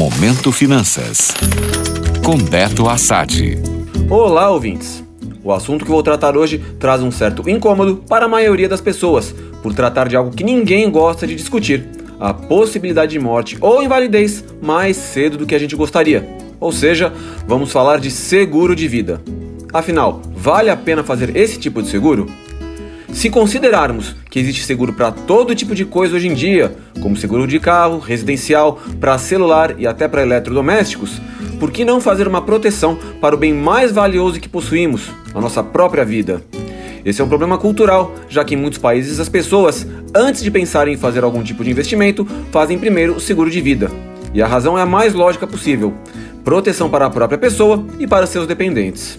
Momento Finanças. Com Beto Assad. Olá, ouvintes. O assunto que vou tratar hoje traz um certo incômodo para a maioria das pessoas, por tratar de algo que ninguém gosta de discutir: a possibilidade de morte ou invalidez mais cedo do que a gente gostaria. Ou seja, vamos falar de seguro de vida. Afinal, vale a pena fazer esse tipo de seguro? Se considerarmos que existe seguro para todo tipo de coisa hoje em dia, como seguro de carro, residencial, para celular e até para eletrodomésticos, por que não fazer uma proteção para o bem mais valioso que possuímos, a nossa própria vida? Esse é um problema cultural, já que em muitos países as pessoas, antes de pensarem em fazer algum tipo de investimento, fazem primeiro o seguro de vida. E a razão é a mais lógica possível: proteção para a própria pessoa e para seus dependentes.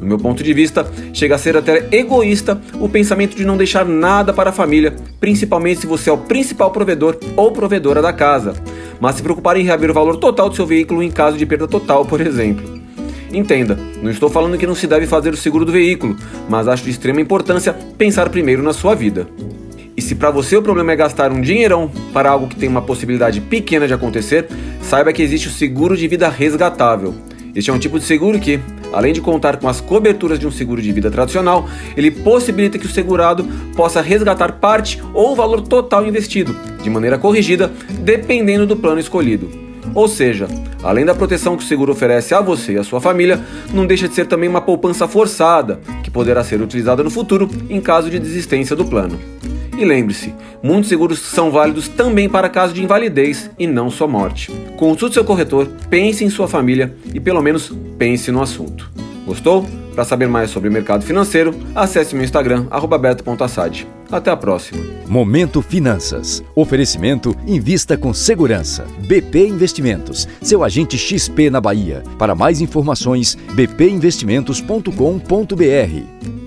No meu ponto de vista, chega a ser até egoísta o pensamento de não deixar nada para a família, principalmente se você é o principal provedor ou provedora da casa, mas se preocupar em reaver o valor total do seu veículo em caso de perda total, por exemplo. Entenda, não estou falando que não se deve fazer o seguro do veículo, mas acho de extrema importância pensar primeiro na sua vida. E se para você o problema é gastar um dinheirão para algo que tem uma possibilidade pequena de acontecer, saiba que existe o seguro de vida resgatável. Este é um tipo de seguro que, além de contar com as coberturas de um seguro de vida tradicional, ele possibilita que o segurado possa resgatar parte ou o valor total investido, de maneira corrigida, dependendo do plano escolhido. Ou seja, além da proteção que o seguro oferece a você e a sua família, não deixa de ser também uma poupança forçada, que poderá ser utilizada no futuro em caso de desistência do plano. E lembre-se, muitos seguros são válidos também para caso de invalidez e não só morte. Consulte seu corretor, pense em sua família e pelo menos pense no assunto. Gostou? Para saber mais sobre mercado financeiro, acesse meu Instagram, beto.assad. Até a próxima. Momento Finanças. Oferecimento Invista com Segurança. BP Investimentos, seu agente XP na Bahia. Para mais informações, bpinvestimentos.com.br.